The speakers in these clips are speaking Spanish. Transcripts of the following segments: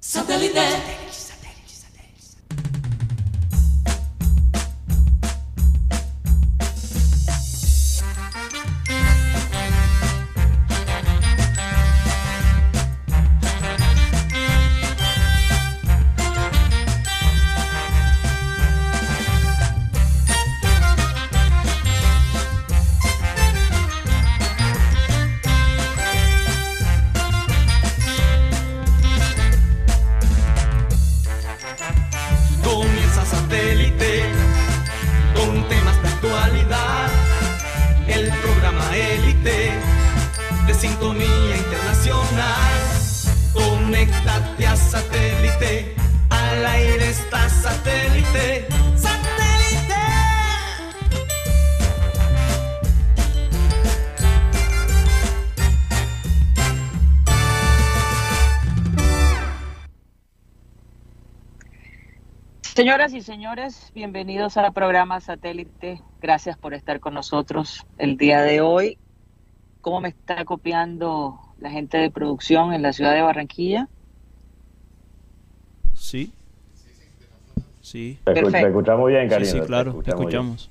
Satellite. Señoras y señores, bienvenidos al programa Satélite. Gracias por estar con nosotros el día de hoy. ¿Cómo me está copiando la gente de producción en la ciudad de Barranquilla? Sí. Sí. Te, escuchamos bien, Karina. Sí, claro, te escuchamos.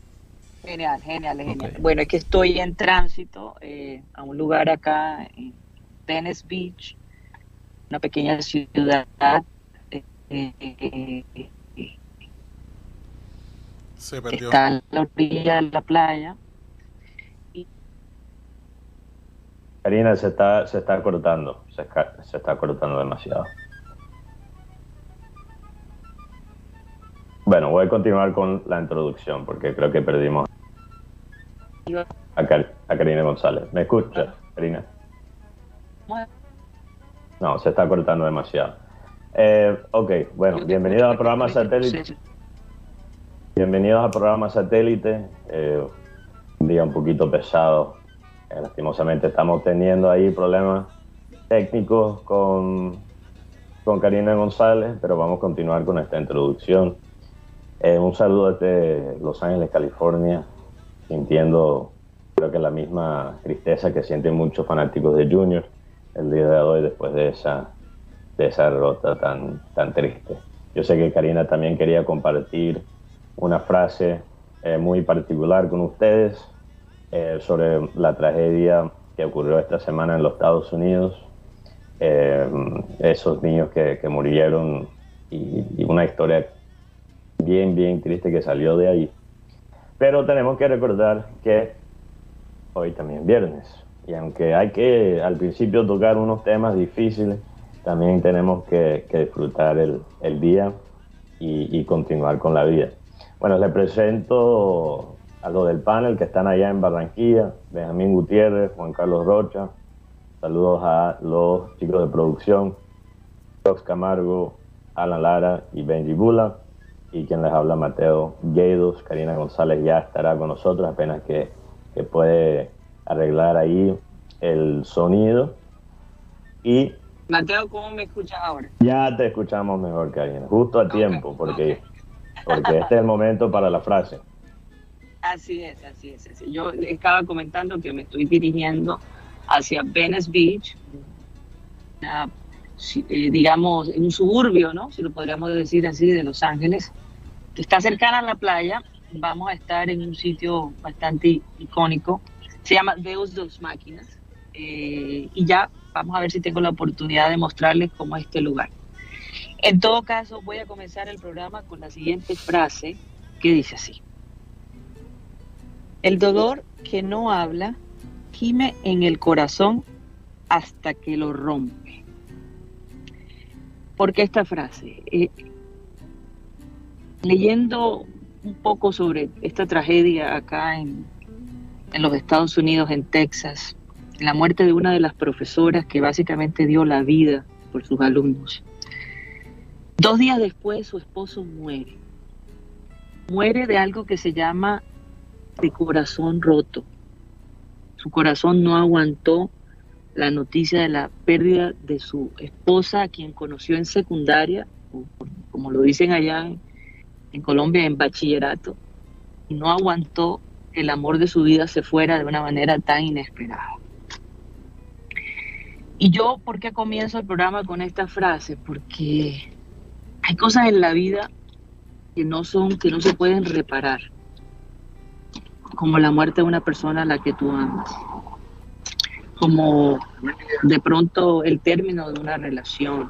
Genial, genial, genial. Bueno, es que estoy en tránsito eh, a un lugar acá en Venice Beach, una pequeña ciudad eh, eh, se perdió. Está en la orilla de la playa. Karina, se está, se está cortando, se, se está cortando demasiado. Bueno, voy a continuar con la introducción porque creo que perdimos a, a Karina González. ¿Me escucha, Karina? No, se está cortando demasiado. Eh, ok, bueno, bienvenido al programa Satélite. Bienvenidos al programa Satélite. Eh, un día un poquito pesado. Eh, lastimosamente estamos teniendo ahí problemas técnicos con, con Karina González, pero vamos a continuar con esta introducción. Eh, un saludo desde Los Ángeles, California, sintiendo creo que la misma tristeza que sienten muchos fanáticos de Junior el día de hoy después de esa, de esa derrota tan, tan triste. Yo sé que Karina también quería compartir una frase eh, muy particular con ustedes eh, sobre la tragedia que ocurrió esta semana en los Estados Unidos, eh, esos niños que, que murieron y, y, una historia bien, bien triste que salió de ahí. Pero tenemos que recordar que hoy también es viernes y aunque hay que al principio tocar unos temas difíciles, también tenemos que, que disfrutar el, el día y, y continuar con la vida. Bueno, les presento a los del panel que están allá en Barranquilla, Benjamín Gutiérrez, Juan Carlos Rocha, saludos a los chicos de producción, Rox Camargo, Alan Lara y Benji Bula, y quien les habla Mateo Gueidos, Karina González ya estará con nosotros, apenas que, que puede arreglar ahí el sonido. Y Mateo, ¿cómo me escuchas ahora? Ya te escuchamos mejor, Karina, justo a tiempo, porque... Okay porque este es el momento para la frase. Así es, así es. Así. Yo estaba comentando que me estoy dirigiendo hacia Venice Beach, una, eh, digamos, en un suburbio, ¿no? Si lo podríamos decir así, de Los Ángeles, que está cercana a la playa. Vamos a estar en un sitio bastante icónico, se llama Deus dos Máquinas, eh, y ya vamos a ver si tengo la oportunidad de mostrarles cómo es este lugar. En todo caso, voy a comenzar el programa con la siguiente frase que dice así. El dolor que no habla gime en el corazón hasta que lo rompe. ¿Por qué esta frase? Eh, leyendo un poco sobre esta tragedia acá en, en los Estados Unidos, en Texas, la muerte de una de las profesoras que básicamente dio la vida por sus alumnos. Dos días después su esposo muere. Muere de algo que se llama de corazón roto. Su corazón no aguantó la noticia de la pérdida de su esposa, a quien conoció en secundaria, como lo dicen allá en, en Colombia, en bachillerato, y no aguantó que el amor de su vida se fuera de una manera tan inesperada. Y yo, ¿por qué comienzo el programa con esta frase? Porque hay cosas en la vida que no son, que no se pueden reparar, como la muerte de una persona a la que tú amas, como de pronto el término de una relación,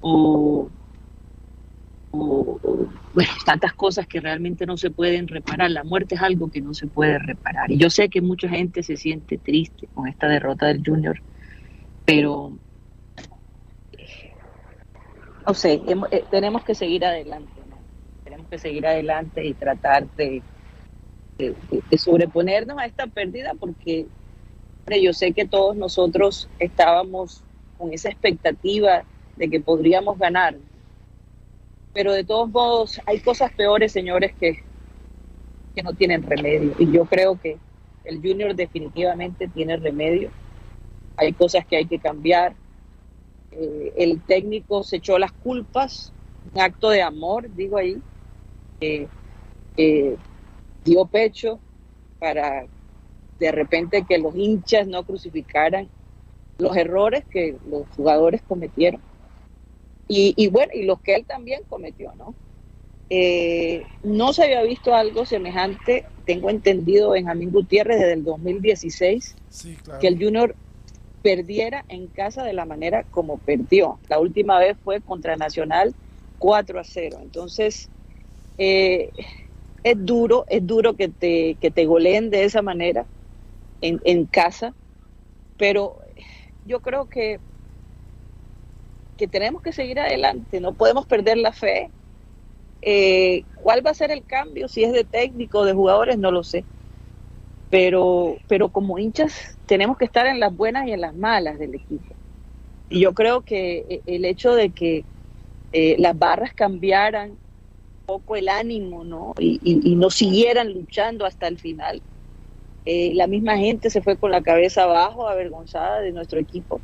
o, bueno, tantas cosas que realmente no se pueden reparar. La muerte es algo que no se puede reparar. Y yo sé que mucha gente se siente triste con esta derrota del Junior, pero no sé, eh, tenemos que seguir adelante, tenemos que seguir adelante y tratar de, sobreponernos a esta pérdida porque yo sé que todos nosotros estábamos con esa expectativa de que podríamos ganar, pero de todos modos hay cosas peores, señores, que, que no tienen remedio. Y yo creo que el junior definitivamente tiene remedio, hay cosas que hay que cambiar, eh, el técnico se echó las culpas, un acto de amor, digo ahí, dio pecho para de repente que los hinchas no crucificaran los errores que los jugadores cometieron. Y, bueno, y los que él también cometió, ¿no? Eh, no se había visto algo semejante, tengo entendido, Benjamín Gutiérrez desde el 2016, que el Junior perdiera en casa de la manera como perdió. La última vez fue contra Nacional 4 a 0. Entonces, eh, es duro, es duro que te, que te goleen de esa manera en, en casa, pero yo creo que, que tenemos que seguir adelante, no podemos perder la fe. Eh, ¿Cuál va a ser el cambio? Si es de técnico, de jugadores, no lo sé pero, pero como hinchas tenemos que estar en las buenas y en las malas del equipo. Y yo creo que eh, el hecho de que eh, las barras cambiaran un poco el ánimo, ¿no? Y, y, no siguieran luchando hasta el final. Eh, la misma gente se fue con la cabeza abajo, avergonzada de nuestro equipo.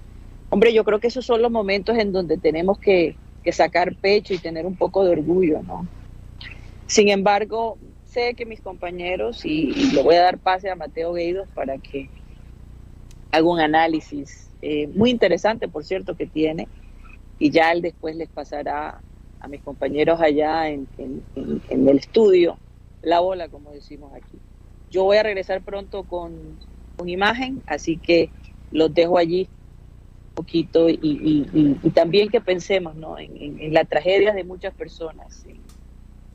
Hombre, yo creo que esos son los momentos en donde tenemos que, que sacar pecho y tener un poco de orgullo, ¿no? Sin embargo, sé que mis compañeros, y, le voy a dar pase a Mateo Gueidos para que haga un análisis eh, muy interesante, por cierto, que tiene, y ya él después les pasará a mis compañeros allá en, el estudio la bola, como decimos aquí. Yo voy a regresar pronto con, con imagen, así que los dejo allí un poquito y, también que pensemos ¿no? en, la tragedia de muchas personas,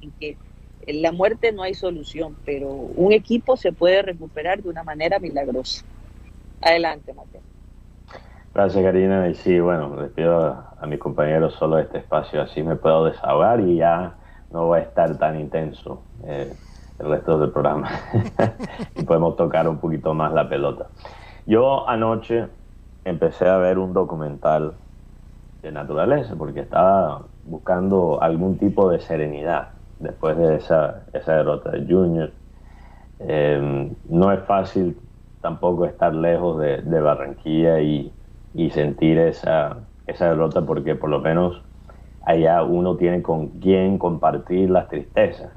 en que en la muerte no hay solución, pero un equipo se puede recuperar de una manera milagrosa. Adelante, Mateo. Gracias, Karina. Y sí, bueno, les pido a, mis compañeros solo este espacio, así me puedo desahogar y ya no va a estar tan intenso eh, el resto del programa. y podemos tocar un poquito más la pelota. Yo anoche empecé a ver un documental de naturaleza porque estaba buscando algún tipo de serenidad después de esa, esa derrota de Junior. Eh, no es fácil tampoco estar lejos de, Barranquilla y, sentir esa, esa derrota porque por lo menos allá uno tiene con quién compartir las tristezas.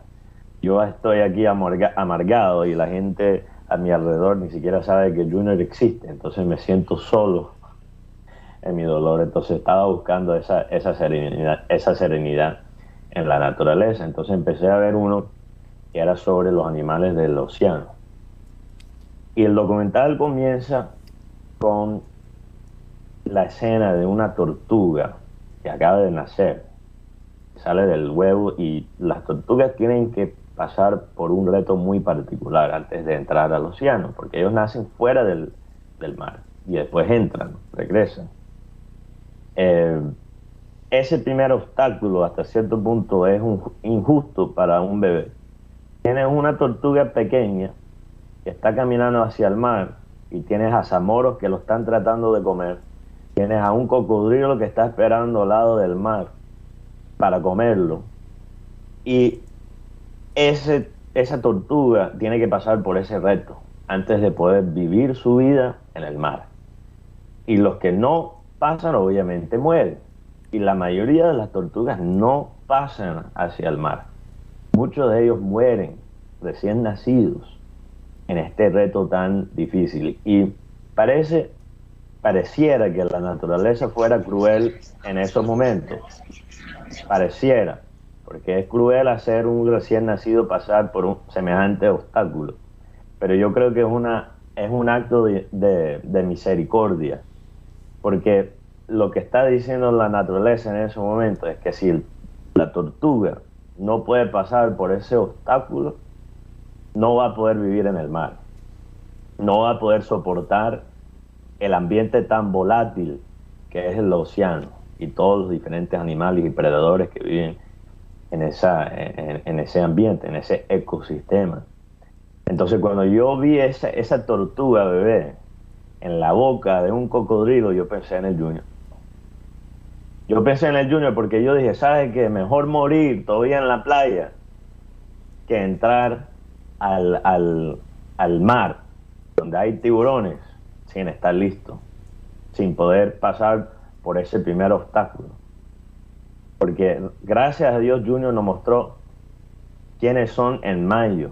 Yo estoy aquí amargado y la gente a mi alrededor ni siquiera sabe que Junior existe, entonces me siento solo en mi dolor, entonces estaba buscando esa, esa serenidad, esa serenidad en la naturaleza. Entonces empecé a ver uno que era sobre los animales del océano. Y el documental comienza con la escena de una tortuga que acaba de nacer, sale del huevo y las tortugas tienen que pasar por un reto muy particular antes de entrar al océano, porque ellos nacen fuera del, mar y después entran, regresan. Eh, ese primer obstáculo hasta cierto punto es injusto para un bebé. Tienes una tortuga pequeña que está caminando hacia el mar y tienes a zamoros que lo están tratando de comer. Tienes a un cocodrilo que está esperando al lado del mar para comerlo. Y ese, esa tortuga tiene que pasar por ese reto antes de poder vivir su vida en el mar. Y los que no pasan obviamente mueren y la mayoría de las tortugas no pasan hacia el mar. Muchos de ellos mueren recién nacidos en este reto tan difícil. Y parece pareciera que la naturaleza fuera cruel en esos momentos. Pareciera, porque es cruel hacer un recién nacido pasar por un semejante obstáculo. Pero yo creo que es, una, es un acto de, de misericordia, porque lo que está diciendo la naturaleza en ese momento es que si la tortuga no puede pasar por ese obstáculo, no va a poder vivir en el mar, no va a poder soportar el ambiente tan volátil que es el océano y todos los diferentes animales y predadores que viven en, esa, en, ese ambiente, en ese ecosistema. Entonces cuando yo vi esa, esa tortuga bebé en la boca de un cocodrilo, yo pensé en el Junior. Yo pensé en el Junior porque yo dije, ¿sabes qué? Mejor morir todavía en la playa que entrar al, al, mar donde hay tiburones sin estar listo, sin poder pasar por ese primer obstáculo. Porque gracias a Dios Junior nos mostró quiénes son en mayo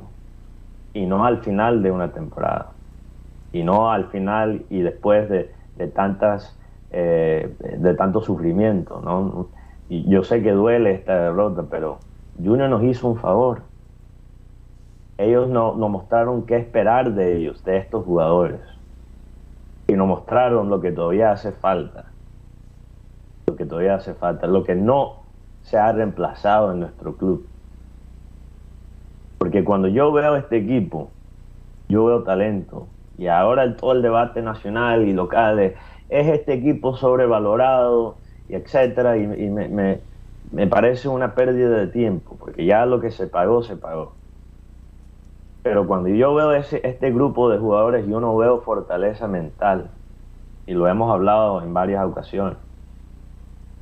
y no al final de una temporada. Y no al final y después de, de tantas eh, de tanto sufrimiento, ¿no? Y yo sé que duele esta derrota, pero Junior nos hizo un favor. Ellos no, nos mostraron qué esperar de ellos, de estos jugadores. Y nos mostraron lo que todavía hace falta. Lo que todavía hace falta. Lo que no se ha reemplazado en nuestro club. Porque cuando yo veo este equipo, yo veo talento. Y ahora todo el debate nacional y local es este equipo sobrevalorado, y etcétera, y, me, parece una pérdida de tiempo, porque ya lo que se pagó, se pagó. Pero cuando yo veo ese, este grupo de jugadores, yo no veo fortaleza mental, y lo hemos hablado en varias ocasiones.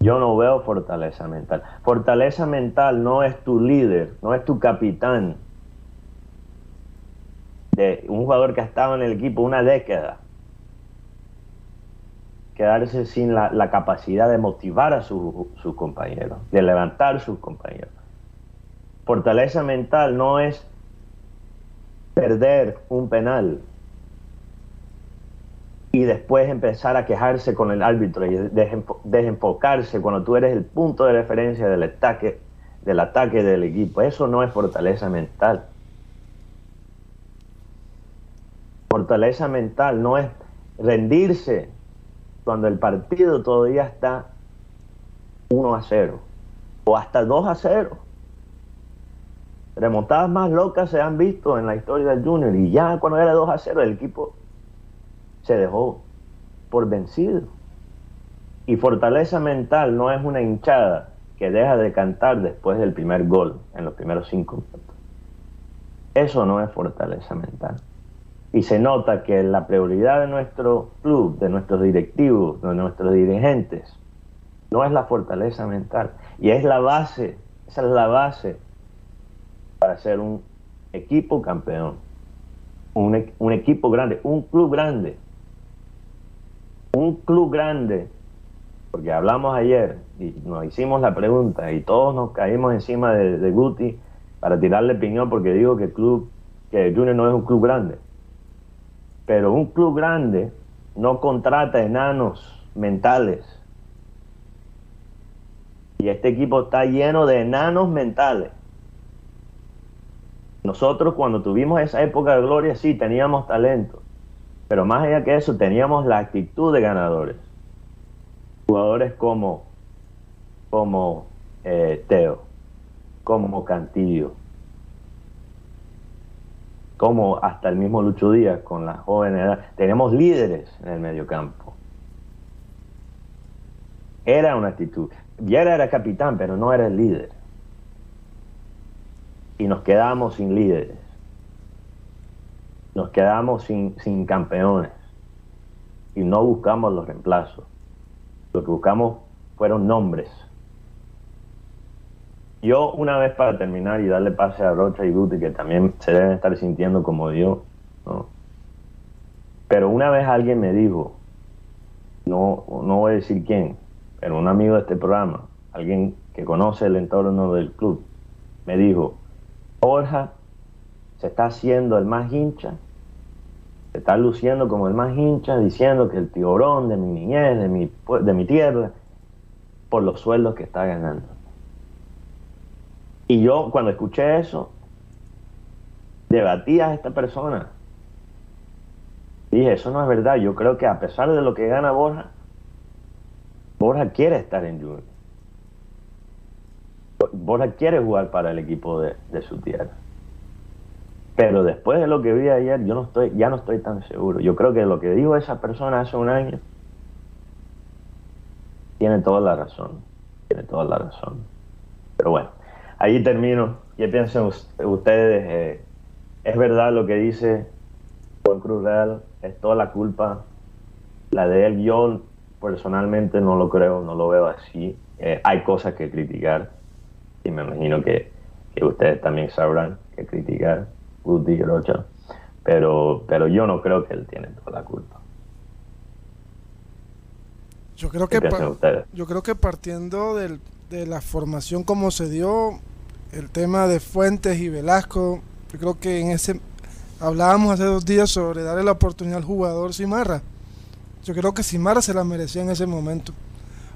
Yo no veo fortaleza mental. Fortaleza mental no es tu líder, no es tu capitán, de un jugador que ha estado en el equipo una década quedarse sin la, capacidad de motivar a sus compañeros, de levantar sus compañeros. Fortaleza mental no es perder un penal y después empezar a quejarse con el árbitro y desenfocarse cuando tú eres el punto de referencia del ataque, del ataque del equipo. Eso no es fortaleza mental. Fortaleza mental no es rendirse cuando el partido todavía está 1 a 0 o hasta 2 a 0. Remontadas más locas se han visto en la historia del Junior y ya cuando era 2 a 0 el equipo se dejó por vencido. Y fortaleza mental no es una hinchada que deja de cantar después del primer gol en los primeros cinco minutos. Eso no es fortaleza mental y se nota que la prioridad de nuestro club, de nuestros directivos, de nuestros dirigentes, no es la fortaleza mental. Y es la base, esa es la base para ser un equipo campeón, un, un equipo grande, un club grande, un club grande, porque hablamos ayer y nos hicimos la pregunta y todos nos caímos encima de, de Guti para tirarle piñón porque digo que el club, que Junior no es un club grande pero un club grande no contrata enanos mentales. Y este equipo está lleno de enanos mentales. Nosotros cuando tuvimos esa época de gloria, sí, teníamos talento. Pero más allá que eso, teníamos la actitud de ganadores. Jugadores como, como eh, Teo, como Cantillo, como hasta el mismo Lucho Díaz con la joven edad, tenemos líderes en el mediocampo. Era una actitud. Viera era capitán, pero no era el líder. Y nos quedamos sin líderes. Nos quedamos sin, sin campeones. Y no buscamos los reemplazos. Lo que buscamos fueron nombres yo, una vez para terminar y darle pase a Rocha y Guti, que también se deben estar sintiendo como yo, ¿no? Pero una vez alguien me dijo, no, no voy a decir quién, pero un amigo de este programa, alguien que conoce el entorno del club, me dijo, Borja se está haciendo el más hincha Se está luciendo como el más hincha, diciendo que el tiburón de mi niñez, de mi, de mi tierra, por los sueldos que está ganando. Y yo cuando escuché eso, debatí a esta persona. Dije, eso no es verdad. Yo creo que a pesar de lo que gana Borja, Borja quiere estar en Junior. Borja quiere jugar para el equipo de, su tierra. Pero después de lo que vi ayer, yo no estoy, ya no estoy tan seguro. Yo creo que lo que dijo esa persona hace un año tiene toda la razón. Tiene toda la razón. Pero bueno, ahí termino. ¿Qué piensan ustedes? Eh, ¿Es verdad lo que dice Juan Cruz Real? ¿Es toda la culpa la de él? Yo personalmente no lo creo, no lo veo así. Eh, hay cosas que criticar y me imagino que, ustedes también sabrán que criticar Rocha, pero, pero yo no creo que él tiene toda la culpa. Yo creo que yo creo que partiendo de la formación como se dio el tema de Fuentes y Velasco, yo creo que en ese hablábamos hace dos días sobre darle la oportunidad al jugador Simarra. Yo creo que Simarra se la merecía en ese momento.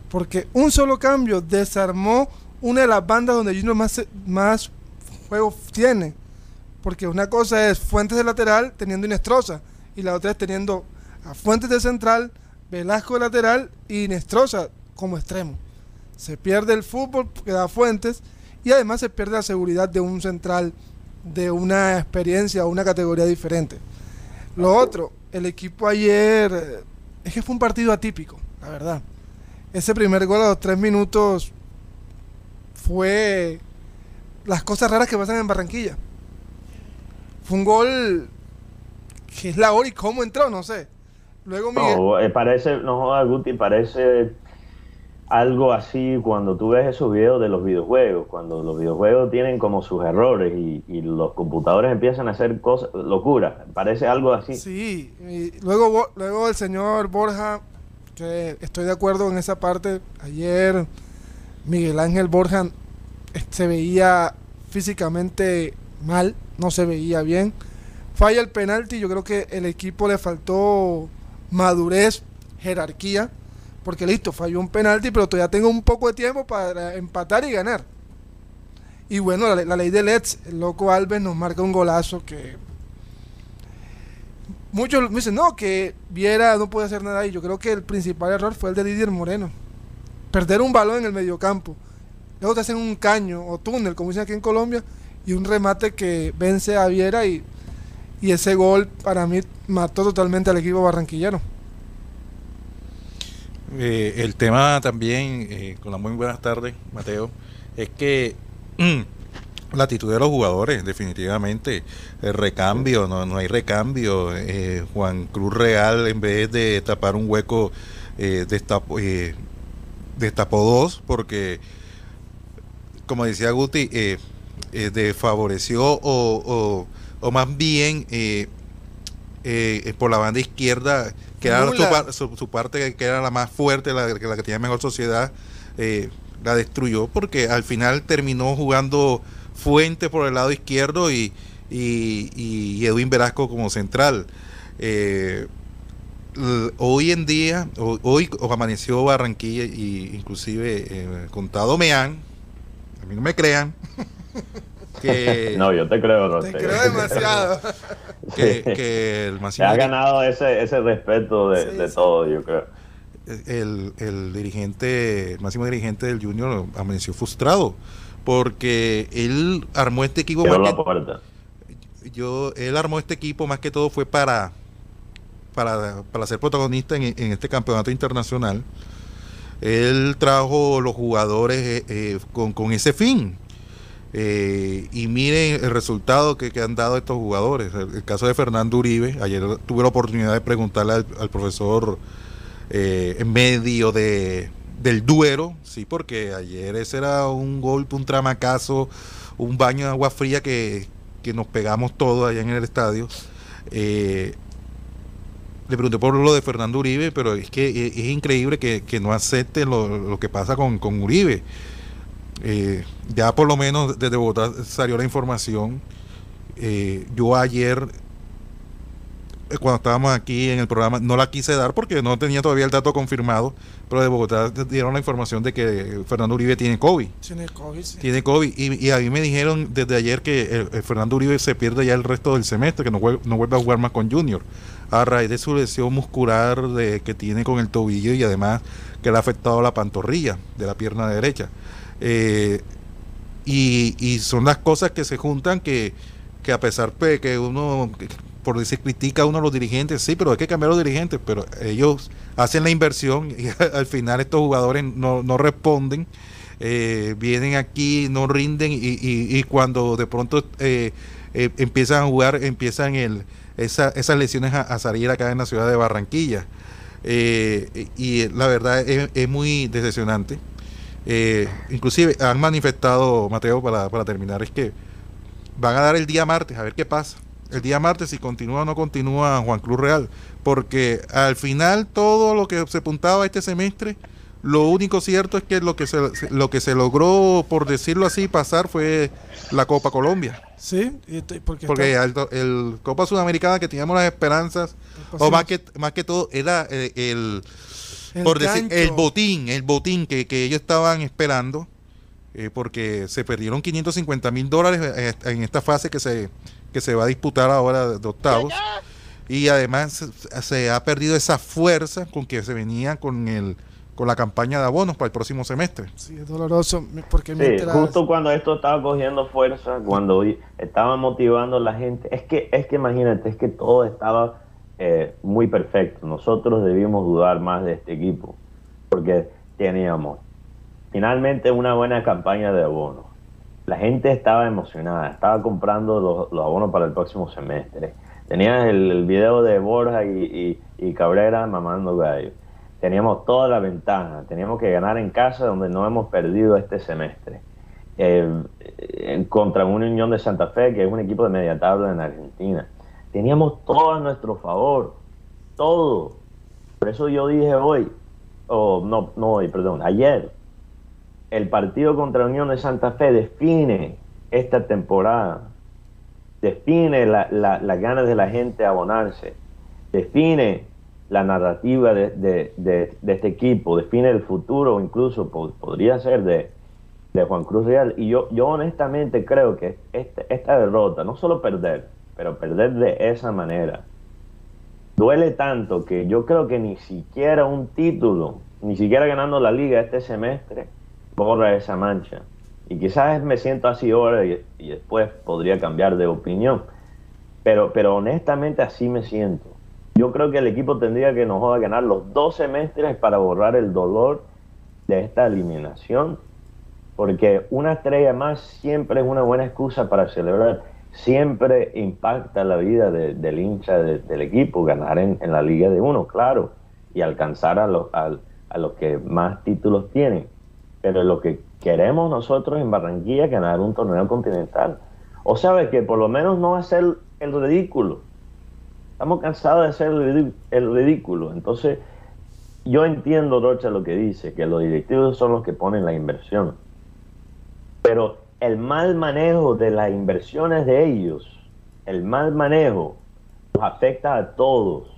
Porque un solo cambio desarmó una de las bandas donde Junior más, más juego tiene. Porque una cosa es Fuentes de lateral teniendo Inestrosa. Y la otra es teniendo a Fuentes de central, Velasco de lateral y Inestrosa como extremo. Se pierde el fútbol que da Fuentes y además se pierde la seguridad de un central de una experiencia o una categoría diferente. Lo otro, el equipo ayer eh, es que fue un partido atípico, la verdad. Ese primer gol a los tres minutos fue las cosas raras que pasan en Barranquilla. Fue un gol que es la hora y cómo entró, no sé. Luego Miguel... No, eh, parece, no Guti, parece algo así cuando tú ves esos videos de los videojuegos, cuando los videojuegos tienen como sus errores y, los computadores empiezan a hacer cosas, locuras, parece algo así. Sí, luego, luego el señor Borja, que estoy de acuerdo en esa parte, ayer Miguel Ángel Borja se veía físicamente mal, no se veía bien. Falla el penalti, yo creo que el equipo le faltó madurez, jerarquía porque listo, falló un penalti, pero todavía tengo un poco de tiempo para empatar y ganar. Y bueno, la, ley de Let's, el loco Alves nos marca un golazo que muchos me dicen, no, que Viera no puede hacer nada ahí. Yo creo que el principal error fue el de Didier Moreno. Perder un balón en el mediocampo. Luego te hacen un caño o túnel, como dicen aquí en Colombia, y un remate que vence a Viera y, y ese gol para mí mató totalmente al equipo barranquillero. Eh, el tema también, eh, con las muy buenas tardes, Mateo, es que la actitud de los jugadores, definitivamente, el recambio, no, no hay recambio. Eh, Juan Cruz Real, en vez de tapar un hueco, destapó, destapó dos, porque, como decía Guti, desfavoreció o, o, o, más bien por la banda izquierda que era su, parte que era la más fuerte, la, la que tenía mejor sociedad, eh, la destruyó porque al final terminó jugando Fuente por el lado izquierdo y, y, Edwin Velasco como central. Eh, hoy en día, hoy, amaneció Barranquilla y inclusive eh, contado Meán, a mí no me crean, no, yo te creo, Te creo demasiado. que, el ha ganado ese, ese respeto de, de todo, yo creo. El, el, dirigente, el máximo dirigente del Junior amaneció frustrado porque él armó este equipo yo él armó este equipo más que todo fue para para, para ser protagonista en, en este campeonato internacional. Él trajo los jugadores eh, eh, con, con, ese fin eh, y miren el resultado que, han dado estos jugadores. El, caso de Fernando Uribe, ayer tuve la oportunidad de preguntarle al, profesor eh, en medio de, del duero, sí, porque ayer ese era un golpe, un tramacazo, un baño de agua fría que, nos pegamos todos allá en el estadio. Eh, le pregunté por lo de Fernando Uribe, pero es que es, increíble que, no acepte lo, lo, que pasa con, con Uribe. Eh, ya por lo menos desde Bogotá salió la información. Eh, yo ayer eh, cuando estábamos aquí en el programa, no la quise dar porque no tenía todavía el dato confirmado, pero de Bogotá dieron la información de que Fernando Uribe tiene COVID. Tiene COVID, sí. Tiene COVID. Y, a mí me dijeron desde ayer que Fernando Uribe se pierde ya el resto del semestre, que no vuelve, no vuelve a jugar más con Junior. A raíz de su lesión muscular de, que tiene con el tobillo y además que le ha afectado la pantorrilla de la pierna derecha. Eh, y, son las cosas que se juntan que que a pesar de que uno, por decir, critica a uno de los dirigentes, sí, pero hay que cambiar los dirigentes, pero ellos hacen la inversión y al final estos jugadores no, no responden, eh, vienen aquí, no rinden y, cuando de pronto eh, eh, empiezan a jugar, empiezan el, esa, esas lesiones a, salir acá en la ciudad de Barranquilla. y la verdad es, es muy decepcionante. Inclusive han manifestado, Mateo, para, para terminar, es que van a dar el día martes, a ver qué pasa. El día martes si continúa o no continúa Juan Cruz Real. Porque al final todo lo que se apuntaba este semestre, lo único cierto es que lo que se, lo que se logró, por decirlo así, pasar fue la Copa Colombia. Sí, porque, porque el, Copa Sudamericana que teníamos las esperanzas, o más que, más que todo, era eh, el, por decir, el botín, el botín que, que ellos estaban esperando eh, porque se perdieron 550 mil dólares eh, en esta fase que se, que se va a disputar ahora de octavos. Y además se, ha perdido esa fuerza con que se venía con el con la campaña de abonos para el próximo semestre. Sí, es doloroso. Porque justo cuando esto estaba cogiendo fuerza, cuando estaba motivando a la gente, es que, es que imagínate, es que todo estaba eh, muy perfecto. Nosotros debimos dudar más de este equipo, porque teníamos finalmente una buena campaña de abonos. La gente estaba emocionada, estaba comprando los, abonos para el próximo semestre. Tenías el, video de Borja y, Cabrera mamando gallo. Teníamos toda la ventaja, teníamos que ganar en casa donde no hemos perdido este semestre. Eh, contra una Unión de Santa Fe, que es un equipo de media tabla en Argentina. Teníamos todo a nuestro favor, todo. Por eso yo dije hoy, o no, no hoy, perdón, ayer, el partido contra Unión de Santa Fe define esta temporada, define las la, ganas de la gente a abonarse, define la narrativa de, este equipo, define el futuro, incluso podría ser de, Juan Cruz Real. Y yo, yo honestamente creo que esta, esta derrota, no solo perder, pero perder de esa manera, duele tanto que yo creo que ni siquiera un título, ni siquiera ganando la liga este semestre, borra esa mancha. Y quizás me siento así ahora y, después podría cambiar de opinión. Pero, pero honestamente así me siento. Yo creo que el equipo tendría que nos ganar los dos semestres para borrar el dolor de esta eliminación. Porque una estrella más siempre es una buena excusa para celebrar. Siempre impacta la vida del hincha del equipo ganar en, la Liga de Uno, claro, y alcanzar a los, a los que más títulos tienen pero lo que queremos nosotros en Barranquilla es ganar un torneo continental. O sabe que por lo menos no hacer el ridículo. Estamos cansados de hacer el ridículo. Entonces, yo entiendo, Rocha, lo que dice, que los directivos son los que ponen la inversión. Pero el mal manejo de las inversiones de ellos, el mal manejo, nos afecta a todos.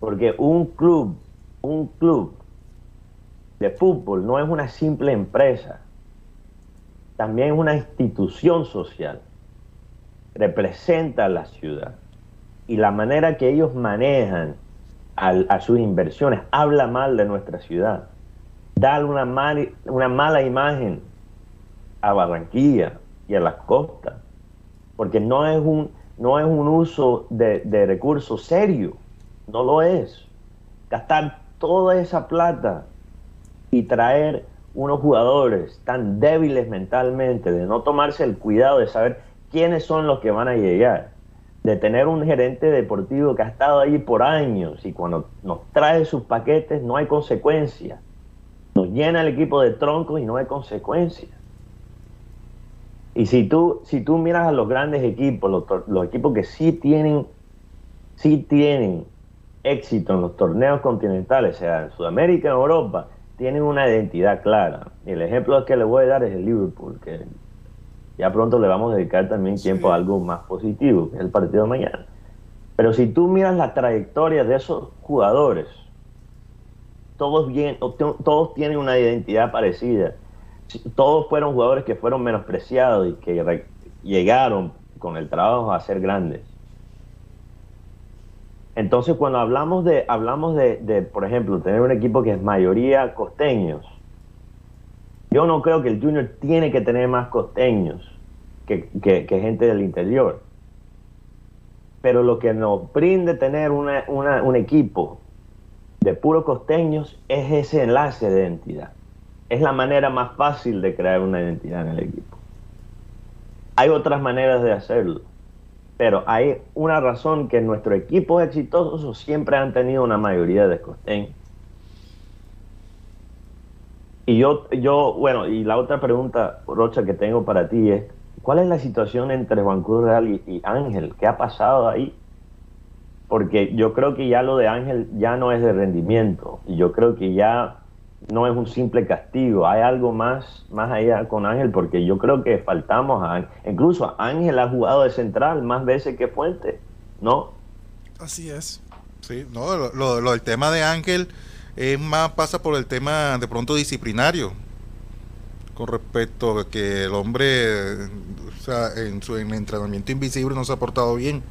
Porque un club, un club de fútbol no es una simple empresa, también es una institución social. Representa a la ciudad. Y la manera que ellos manejan a, sus inversiones habla mal de nuestra ciudad. Da una, una mala imagen a Barranquilla y a las costas. Porque no es un, no es un uso de, de recursos serio. No lo es. Gastar toda esa plata y traer unos jugadores tan débiles mentalmente, de no tomarse el cuidado de saber quiénes son los que van a llegar, de tener un gerente deportivo que ha estado ahí por años y cuando nos trae sus paquetes no hay consecuencia. Nos llena el equipo de troncos y no hay consecuencia. Y si tú, si tú miras a los grandes equipos, los, los equipos que sí tienen, sí tienen éxito en los torneos continentales, sea en Sudamérica, en Europa, tienen una identidad clara. Y el ejemplo que le voy a dar es el Liverpool, que ya pronto le vamos a dedicar también tiempo a algo más positivo, que es el partido de mañana. Pero si tú miras la trayectoria de esos jugadores, todos, bien, todos tienen una identidad parecida. Todos fueron jugadores que fueron menospreciados y que llegaron con el trabajo a ser grandes. Entonces, cuando hablamos de, hablamos de, por ejemplo, tener un equipo que es mayoría costeños, yo no creo que el Junior tiene que tener más costeños que, gente del interior. Pero lo que nos brinde tener un equipo de puros costeños es ese enlace de identidad. Es la manera más fácil de crear una identidad en el equipo. Hay otras maneras de hacerlo, pero hay una razón que nuestros equipos exitosos siempre han tenido una mayoría de costeños. Y yo, yo, bueno, y la otra pregunta, Rocha, que tengo para ti es, ¿cuál es la situación entre Cruz Real y Ángel? ¿Qué ha pasado ahí? porque yo creo que ya lo de Ángel ya no es de rendimiento, y yo creo que ya no es un simple castigo, hay algo más, más allá con Ángel, porque yo creo que faltamos a Ángel. Incluso Ángel ha jugado de central más veces que Fuente, ¿no? Así es. Sí, no, lo, lo, el tema de Ángel es más, pasa por el tema de pronto disciplinario, con respecto a que el hombre, o sea, en su entrenamiento invisible no se ha portado bien.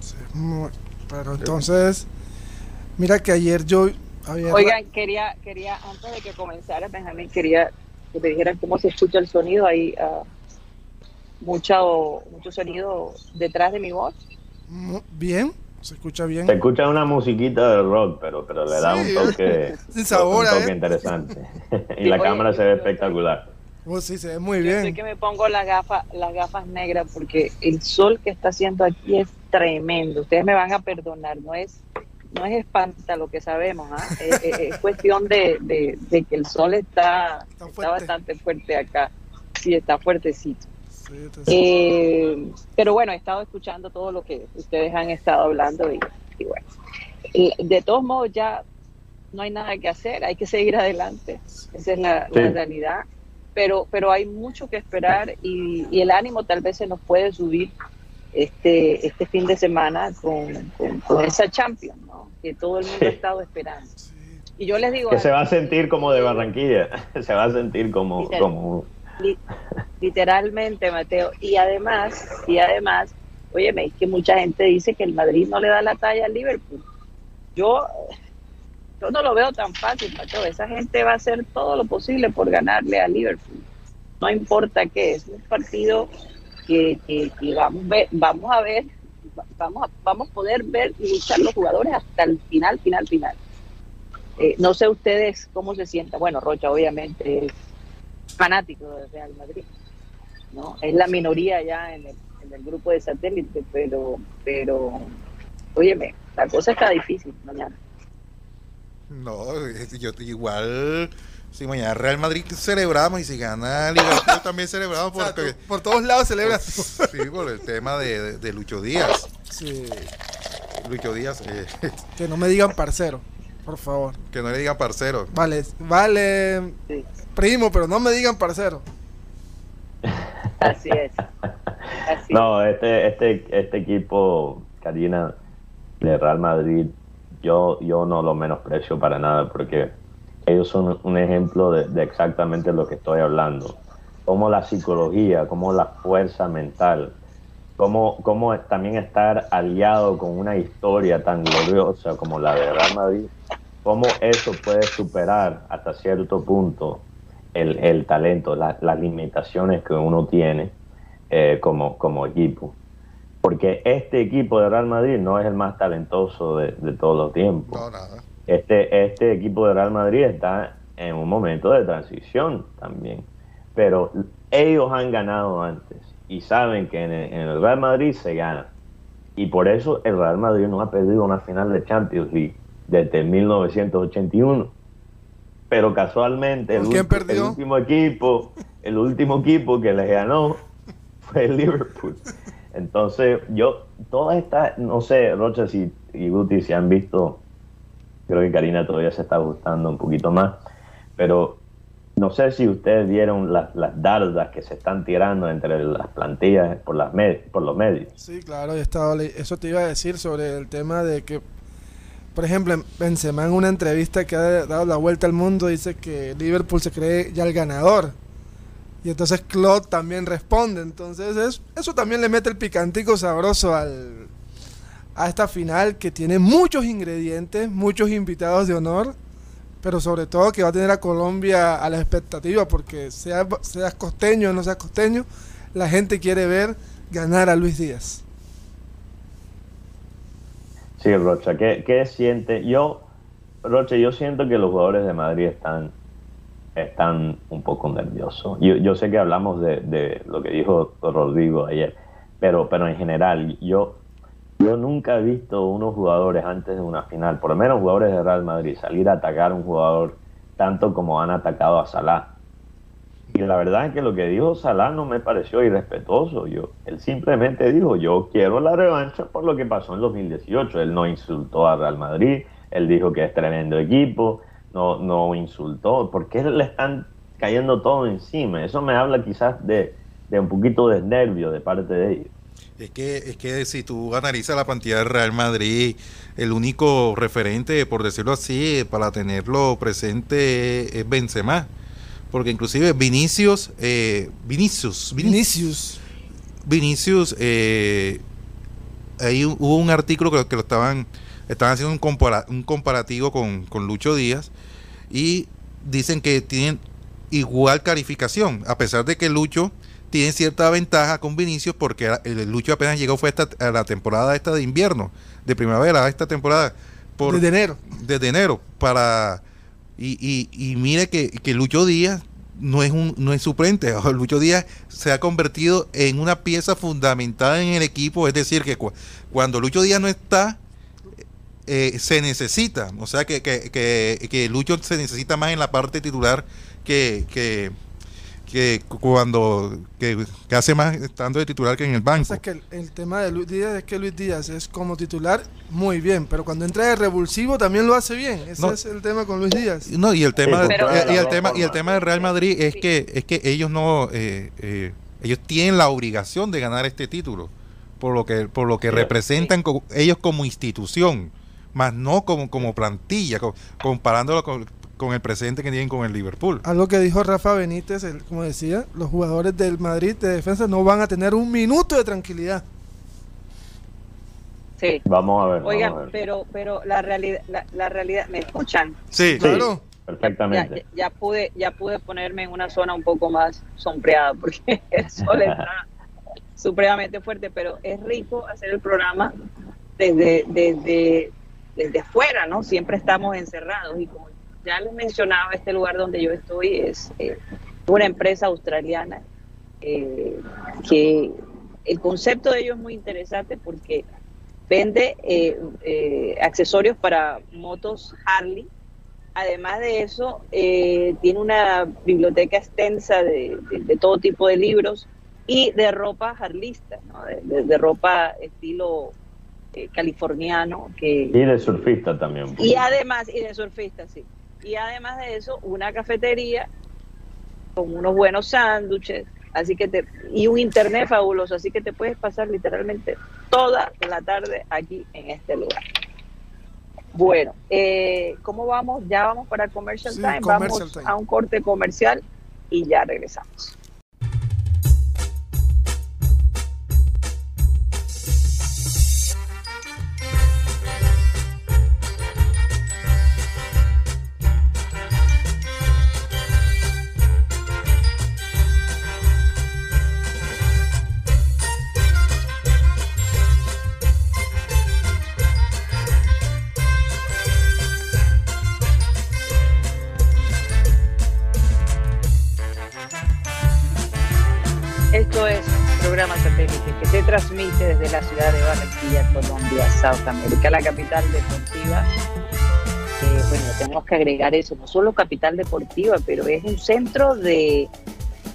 Sí, pero entonces, mira que ayer yo. Oigan, quería, quería, antes de que comenzara, Benjamín, quería que me dijeran cómo se escucha el sonido ahí. Uh, mucho, mucho sonido detrás de mi voz. Bien, se escucha bien. Se escucha una musiquita de rock, pero, pero le da un toque, Sin sabor, un toque ¿eh? interesante. y la cámara se ve espectacular. Oh, sí, se ve muy bien. Yo que me pongo las gafas, las gafas negras porque el sol que está haciendo aquí es tremendo. Ustedes me van a perdonar, no es no es espanta lo que sabemos, ¿ah? es, cuestión de, que el sol está, está, bastante fuerte acá, sí, está fuertecito. Eh, pero bueno, he estado escuchando todo lo que ustedes han estado hablando y, bueno, de todos modos ya no hay nada que hacer, hay que seguir adelante, esa es la, realidad, pero, pero hay mucho que esperar y, y el ánimo tal vez se nos puede subir este, este fin de semana con, con, esa Champions, ¿no? que todo el mundo ha estado esperando. Y yo les digo... Que se va a sentir como de Barranquilla, se va a sentir como... como... literalmente, Mateo. Y además, y además, oye, es que mucha gente dice que el Madrid no le da la talla al Liverpool. Yo, yo no lo veo tan fácil, Mateo. Esa gente va a hacer todo lo posible por ganarle al Liverpool. No importa qué, es un partido que, vamos, ver, vamos a ver, vamos a, vamos a poder ver y luchar los jugadores hasta el final, final, final. Eh, no sé ustedes cómo se sientan. Bueno, Rocha obviamente es fanático de Real Madrid, ¿no? Es la minoría ya en el, en el grupo de satélite, pero, pero, óyeme, la cosa está difícil mañana. No, yo igual si mañana Real Madrid celebramos y si gana Liverpool también celebramos porque por todos lados celebras. Sí por el tema de, Lucho Díaz. Sí. Lucho Díaz eh. que no me digan parcero por favor. que no le digan parcero. Vale vale primo pero no me digan parcero. Así es. No este este este equipo Karina de Real Madrid yo yo no lo menosprecio para nada porque ellos son un ejemplo de, exactamente lo que estoy hablando. Como la psicología, como la fuerza mental, como también estar aliado con una historia tan gloriosa como la de Real Madrid, cómo eso puede superar hasta cierto punto el, talento, las limitaciones que uno tiene eh, como, como equipo. Porque este equipo de Real Madrid no es el más talentoso de, de todos los tiempos. No, nada este, este equipo de Real Madrid está en un momento de transición también. Pero ellos han ganado antes y saben que en el, Real Madrid se gana. Y por eso el Real Madrid no ha perdido una final de Champions League desde 1981. Pero casualmente el, el último equipo, el último equipo que les ganó fue el Liverpool. Entonces, yo, todas estas, no sé, Rocha y Guti, si han visto Creo que Karina todavía se está gustando un poquito más. Pero no sé si ustedes vieron las, las dardas que se están tirando entre las plantillas por, las por los medios. Sí, claro, estaba, eso te iba a decir sobre el tema de que, por ejemplo, Benzema en una entrevista que ha dado la vuelta al mundo dice que Liverpool se cree ya el ganador. Y entonces Claude también responde. Entonces eso también le mete el picantico sabroso al, a esta final que tiene muchos ingredientes, muchos invitados de honor pero sobre todo que va a tener a Colombia a la expectativa, porque sea, seas costeño o no seas costeño, la gente quiere ver ganar a Luis Díaz. Sí, Rocha, ¿qué, qué siente? Yo, Rocha, yo siento que los jugadores de Madrid están, están un poco nerviosos. Yo, yo sé que hablamos de, de lo que dijo Rodrigo ayer, pero, pero en general, yo yo nunca he visto unos jugadores antes de una final, por lo menos jugadores de Real Madrid, salir a atacar un jugador tanto como han atacado a Salah. Y la verdad es que lo que dijo Salah no me pareció irrespetuoso. Yo, él simplemente dijo, yo quiero la revancha por lo que pasó en 2018. Él no insultó a Real Madrid, él dijo que es tremendo equipo, no, no insultó. ¿Por qué le están cayendo todo encima? Eso me habla quizás de, de un poquito de nervio de parte de ellos. Es que, es que si tú analizas la plantilla del Real Madrid, el único referente, por decirlo así, para tenerlo presente es Benzema. Porque inclusive Vinicius, eh, Vinicius, Vinicius, Vinicius, eh, ahí hubo un artículo que, que lo estaban, estaban haciendo un, un comparativo con, con Lucho Díaz y dicen que tienen igual calificación, a pesar de que Lucho tiene cierta ventaja con Vinicius porque el Lucho apenas llegó fue esta, a la temporada esta de invierno, de primavera, a esta temporada. Por, desde enero. Desde enero. Para, y, y, mire que, que, Lucho Díaz no es, un, no es suplente. Lucho Díaz se ha convertido en una pieza fundamental en el equipo. Es decir, que cuando Lucho Díaz no está, eh, se necesita. O sea, que, que, que, que Lucho se necesita más en la parte titular que, que, cuando que, hace más estando de titular que en el banco. O que el, tema de Luis Díaz es que Luis Díaz es como titular muy bien, pero cuando entra de revulsivo también lo hace bien. Ese es el tema con Luis Díaz. No, y el tema y, el tema y el tema del Real Madrid es que es que ellos no eh, eh, ellos tienen la obligación de ganar este título por lo que por lo que representan ellos como institución más no como, como plantilla, comparándolo con, con el presente que tienen con el Liverpool. Algo que dijo Rafa Benítez, como decía, los jugadores del Madrid de defensa no van a tener un minuto de tranquilidad. Sí. Vamos a ver. Oigan, pero pero la realidad la, realidad me escuchan. Sí, claro. perfectamente. Ya, pude ya pude ponerme en una zona un poco más sombreada porque el sol está supremamente fuerte, pero es rico hacer el programa desde desde desde afuera, ¿no? Siempre estamos encerrados y como ya les mencionaba, este lugar donde yo estoy es eh, una empresa australiana eh, que el concepto de ellos es muy interesante porque vende eh, accesorios para motos Harley. Además de eso, tiene una biblioteca extensa de, todo tipo de libros y de ropa harlista, de, ropa estilo californiano. Que, y de surfista también. Y además, y de surfista, sí y además de eso una cafetería con unos buenos sándwiches, así que te y un internet fabuloso, así que te puedes pasar literalmente toda la tarde aquí en este lugar. Bueno, eh, ¿cómo vamos? Ya vamos para Commercial Time, vamos a un corte comercial y ya regresamos. America, la capital deportiva. Eh, bueno, tenemos que agregar eso, no solo capital deportiva, pero es un centro de,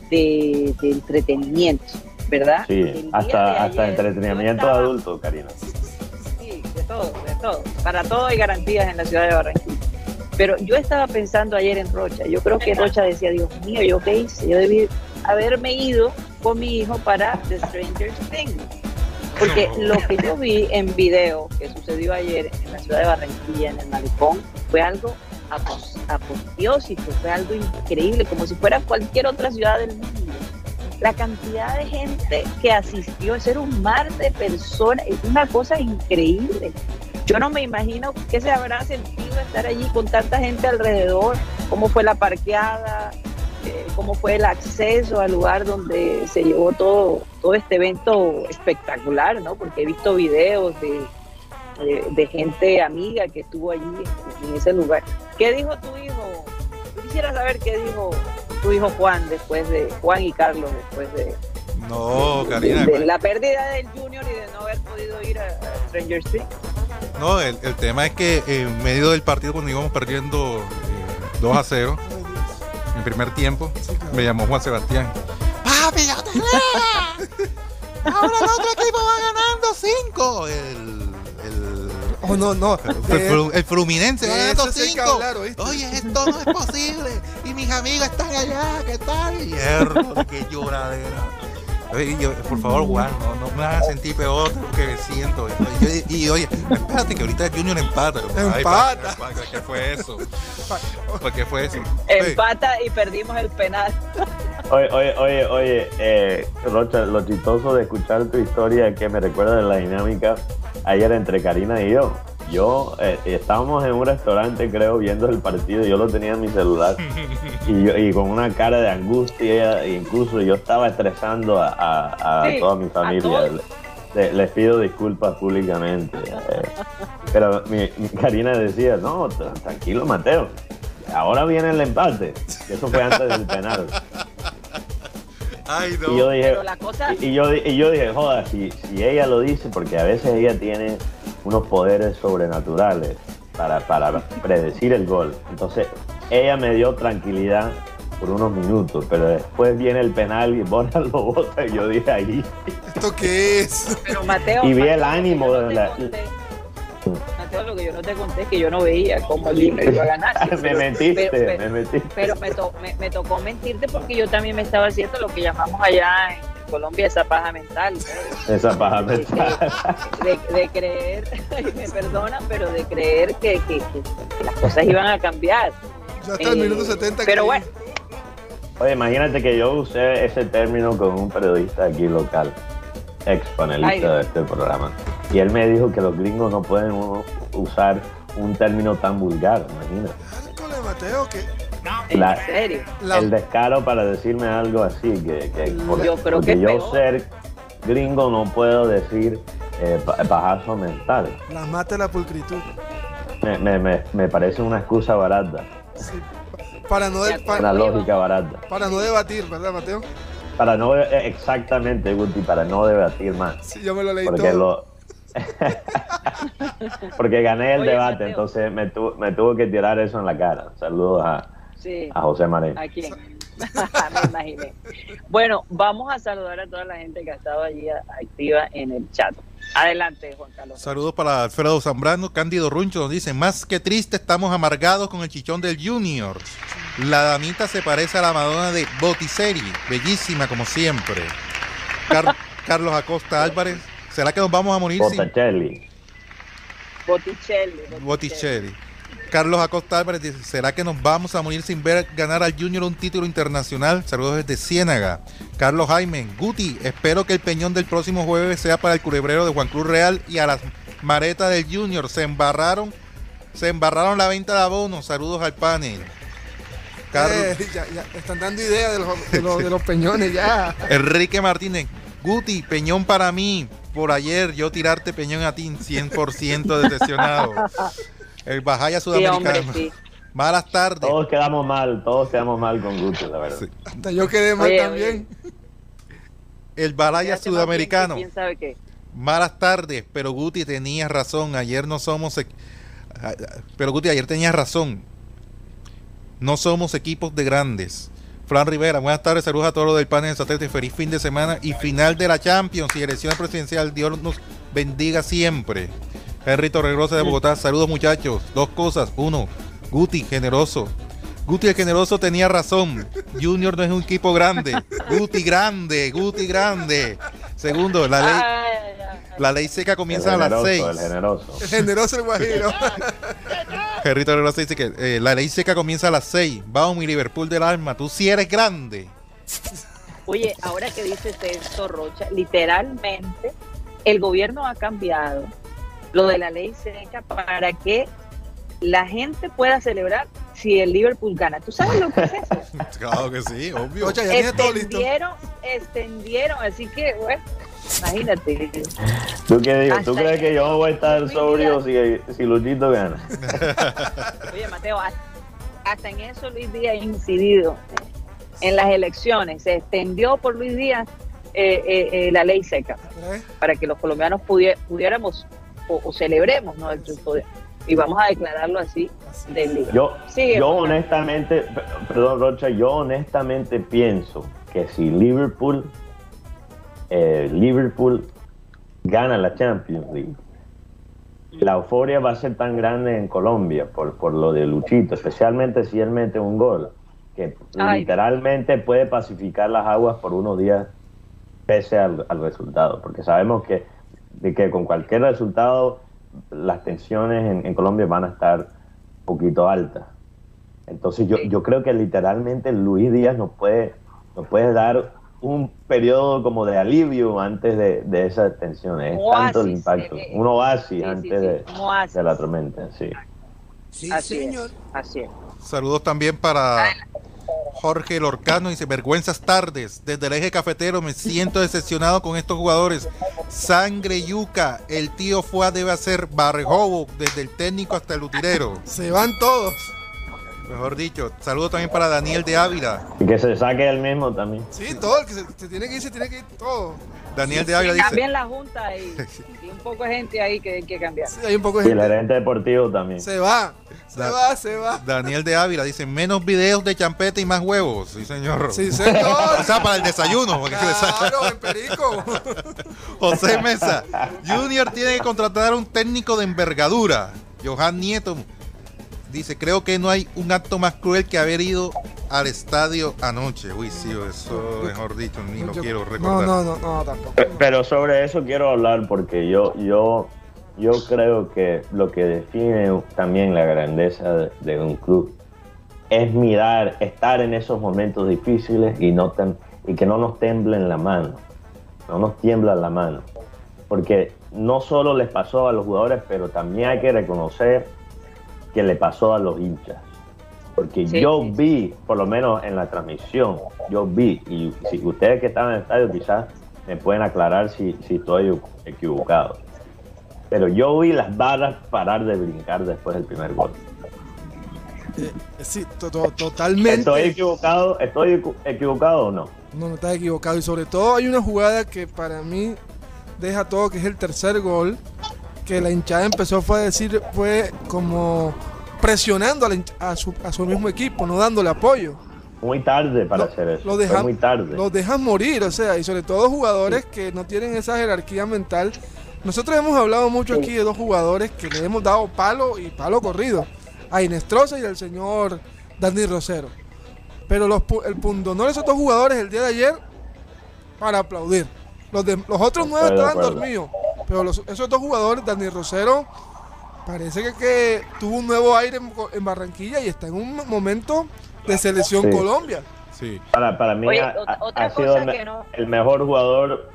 de, entretenimiento, ¿verdad? Sí, hasta, hasta entretenimiento de adulto, Karina. Sí, de todo, de todo. Para todo hay garantías en la ciudad de Barranquilla. Pero yo estaba pensando ayer en Rocha. Yo creo que Rocha decía, Dios mío, ¿yo qué hice? Yo debí haberme ido con mi hijo para The Stranger Things. Porque lo que yo vi en video que sucedió ayer en la ciudad de Barranquilla, en el Malecón, fue algo apoteósico, fue algo increíble, como si fuera cualquier otra ciudad del mundo. La cantidad de gente que asistió, es un mar de personas, es una cosa increíble. Yo no me imagino qué se habrá sentido estar allí con tanta gente alrededor, cómo fue la parqueada, eh, cómo fue el acceso al lugar donde se llevó todo, todo este evento espectacular, ¿no? Porque he visto videos de, de, gente amiga que estuvo allí en, ese lugar. ¿Qué dijo tu hijo? Yo quisiera saber qué dijo tu hijo Juan después de, Juan y Carlos después de, no, Karina. De, la pérdida del Junior y de no haber podido ir a, Stranger Things. No, el, el, tema es que en medio del partido, cuando íbamos perdiendo 2 eh, a 0, en primer tiempo, me llamó Juan Sebastián. ¡Papi, ya te Ahora el otro equipo va ganando 5. El Oh, no, no. El, el Fluminense va ganando 5. Oye, esto no es posible. Y mis amigos están allá, ¿qué tal? Hierro, qué lloradera. Por favor, Juan, no, no, me hagas sentir peor de lo que me siento. Y, oye, espérate que ahorita Junior empata. Empata. ¿Qué fue eso? qué fue eso? Empata y perdimos el penal. Oye, oye, oye, oye, eh, Rocha, lo chistoso de escuchar tu historia que me recuerda de la dinámica ayer entre Karina y yo. Yo eh, estábamos en un restaurante, creo, viendo el partido. Yo lo tenía en mi celular y, con una cara de angustia. Incluso yo estaba estresando a, toda mi familia. Les, pido disculpas públicamente. Eh. pero mi, Karina decía: No, tranquilo, Mateo. Ahora viene el empate. Eso fue antes del penal. Y yo dije, y, yo, y yo dije, joda, si, si ella lo dice, porque a veces ella tiene unos poderes sobrenaturales para, para predecir el gol. Entonces, ella me dio tranquilidad por unos minutos, pero después viene el penal y Borja lo bota y yo dije ahí. ¿Esto qué es? Pero Mateo, y vi el ánimo de la, Mateo, lo que yo no te conté es que yo no veía cómo el Junior iba a ganar. me mentiste, pero, me mentiste. Pero me, tocó mentirte porque yo también me estaba haciendo lo que llamamos allá en Colombia esa paja mental. Esa paja mental. De, creer, me perdona, pero de creer que, las cosas iban a cambiar. Ya está el minuto 70. Eh, pero bueno. Oye, imagínate que yo usé ese término con un periodista aquí local, ex panelista de este programa. Y él me dijo que los gringos no pueden usar un término tan vulgar, imagínate. Mateo, que... ¿En serio? El descaro para decirme algo así, que, que yo creo que yo ser gringo no puedo decir eh, pajazo mental. La mata la pulcritud. Me, me, me, parece una excusa barata. Sí. Para no una lógica barata. Para no debatir, ¿verdad, Mateo? Para no eh, exactamente, Guti, para no debatir más. Sí, yo me lo leí porque todo. Porque gané el debate, entonces me, me tuvo que tirar eso en la cara. Saludos a, a José María. ¿A quién? me imaginé. Bueno, vamos a saludar a toda la gente que ha estado allí activa en el chat. Adelante, Juan Carlos. Saludos para Alfredo Zambrano, Cándido Runcho nos dice, más que triste, estamos amargados con el chichón del Junior. La damita se parece a la Madonna de Botticelli, bellísima como siempre. Carlos Acosta Álvarez, ¿Será que nos vamos a morir Botticelli. Botticelli. Botticelli. Carlos Acosta Álvarez dice, ¿será que nos vamos a morir sin ver ganar al Junior un título internacional? Saludos desde Ciénaga. Carlos Jaime, Guti, espero que el peñón del próximo jueves sea para el culebrero de Juan Cruz Real y a las maretas del Junior. Se embarraron, se embarraron la venta de abonos. Saludos al panel. Carlos. Eh, están dando idea de los, de los peñones ya. Enrique Martínez, Guti, peñón para mí por ayer yo tirarte peñón a ti 100% decepcionado. El Bajaya sudamericano. Malas tardes. Todos quedamos mal, todos quedamos mal con Guti, la verdad. Hasta yo quedé mal también. El Balaya sudamericano. ¿Quién sabe qué? Malas tardes, pero Guti tenía razón. Ayer no somos. Pero Guti, ayer tenía razón. No somos equipos de grandes. Fran Rivera, buenas tardes, saludos a todos los del panel de satélite, feliz fin de semana y final de la Champions y elección presidencial. Dios nos bendiga siempre. Henry Torregrosa de Bogotá, saludos muchachos. Dos cosas. Uno, Guti, generoso. Guti el generoso tenía razón. Junior no es un equipo grande. Guti grande, Guti grande. Segundo, la ley, la ley seca comienza a las 6. El generoso. El generoso el guajiro. Gerrito Generoso dice que eh, la ley seca comienza a las 6. Vamos, mi Liverpool del alma. Tú sí eres grande. Oye, ahora que dices esto, Rocha, literalmente el gobierno ha cambiado lo de la ley seca para que la gente pueda celebrar si el Liverpool gana. ¿Tú sabes lo que es eso? claro que sí, obvio. Rocha, ya tiene todo listo. extendieron, extendieron, así que, bueno, imagínate. ¿Tú, qué dices? ¿Tú crees que yo voy a estar sobrio si, si Luchito gana? Oye, Mateo, hasta en eso Luis Díaz ha incidido en las elecciones. Se extendió por Luis Díaz eh, eh, eh, la ley seca ¿Eh? para que los colombianos pudie- pudiéramos o, o celebremos ¿no? el triunfo de- y vamos a declararlo así del libro. Yo, Sigue, yo honestamente, perdón Rocha, yo honestamente pienso que si Liverpool, eh, Liverpool gana la Champions League, la euforia va a ser tan grande en Colombia por, por lo de Luchito, especialmente si él mete un gol, que Ay. literalmente puede pacificar las aguas por unos días pese al, al resultado, porque sabemos que, de que con cualquier resultado las tensiones en, en Colombia van a estar un poquito altas. Entonces yo, yo creo que literalmente Luis Díaz nos puede, nos puede dar un periodo como de alivio antes de, de esas tensiones. Es Un tanto el oasis, impacto. eh. Un oasis Sí, antes sí, de, un oasis. de la tormenta, sí. Sí, así señor. es, así es. Saludos también para Jorge Lorcano. Dice, vergüenzas tardes. Desde el eje cafetero me siento decepcionado con estos jugadores. Sangre yuca. El tío Fua debe hacer barrejobo desde el técnico hasta el utilero. Se van todos. Mejor dicho. Saludos también para Daniel de Ávila. Y que se saque él mismo también. Sí, todo. El que se, se tiene que ir, se tiene que ir todo. Daniel de Ávila dice, Cambien la junta y, y un poco de gente ahí que hay que cambiar. Sí, hay un poco de Y el gente. gerente deportivo también. Se va. Se Da- va, se va. Daniel de Ávila dice, menos videos de champeta y más huevos. Sí, señor. Sí, señor. O sea, para el desayuno. Claro, en Perico. José Mesa. Junior tiene que contratar a un técnico de envergadura. Johan Nieto dice, creo que no hay un acto más cruel que haber ido al estadio anoche. Uy, sí, eso, mejor dicho, ni lo Yo- quiero No, recordar. no, no, no, tampoco. Pe- Pero sobre eso quiero hablar porque yo, yo, yo creo que lo que define también la grandeza de, de un club es mirar, estar en esos momentos difíciles y, no tem- y que no nos temblen la mano, no nos tiembla la mano. Porque no solo les pasó a los jugadores, pero también hay que reconocer que le pasó a los hinchas. Porque Sí, yo sí, sí. vi, por lo menos en la transmisión, yo vi, y si ustedes que estaban en el estadio quizás me pueden aclarar si, si estoy equivocado. Pero yo vi las barras parar de brincar después del primer gol. Eh, sí, to- to- totalmente. ¿Estoy equivocado? ¿Estoy equ- equivocado o no? No, no estás equivocado. Y sobre todo hay una jugada que para mí deja todo, que es el tercer gol, que la hinchada empezó fue a decir, fue como presionando a, la hinch- a su, a su mismo equipo, no dándole apoyo. Muy tarde para Lo- hacer eso. lo muy tarde. Los dejan morir, o sea, y sobre todo jugadores que no tienen esa jerarquía mental. Nosotros hemos hablado mucho aquí de dos jugadores que le hemos dado palo y palo corrido, a Inestrosa y al señor Dani Rosero. Pero los, el pundonor de esos dos jugadores el día de ayer para aplaudir. Los, de- los otros nueve estaban dormidos, pero los- esos dos jugadores, Dani Rosero, parece que, que tuvo un nuevo aire en, en Barranquilla y está en un momento de selección Sí. Colombia. Sí. Para, para mí Oye, ha, ha- otra ha sido cosa el, que no- el mejor jugador,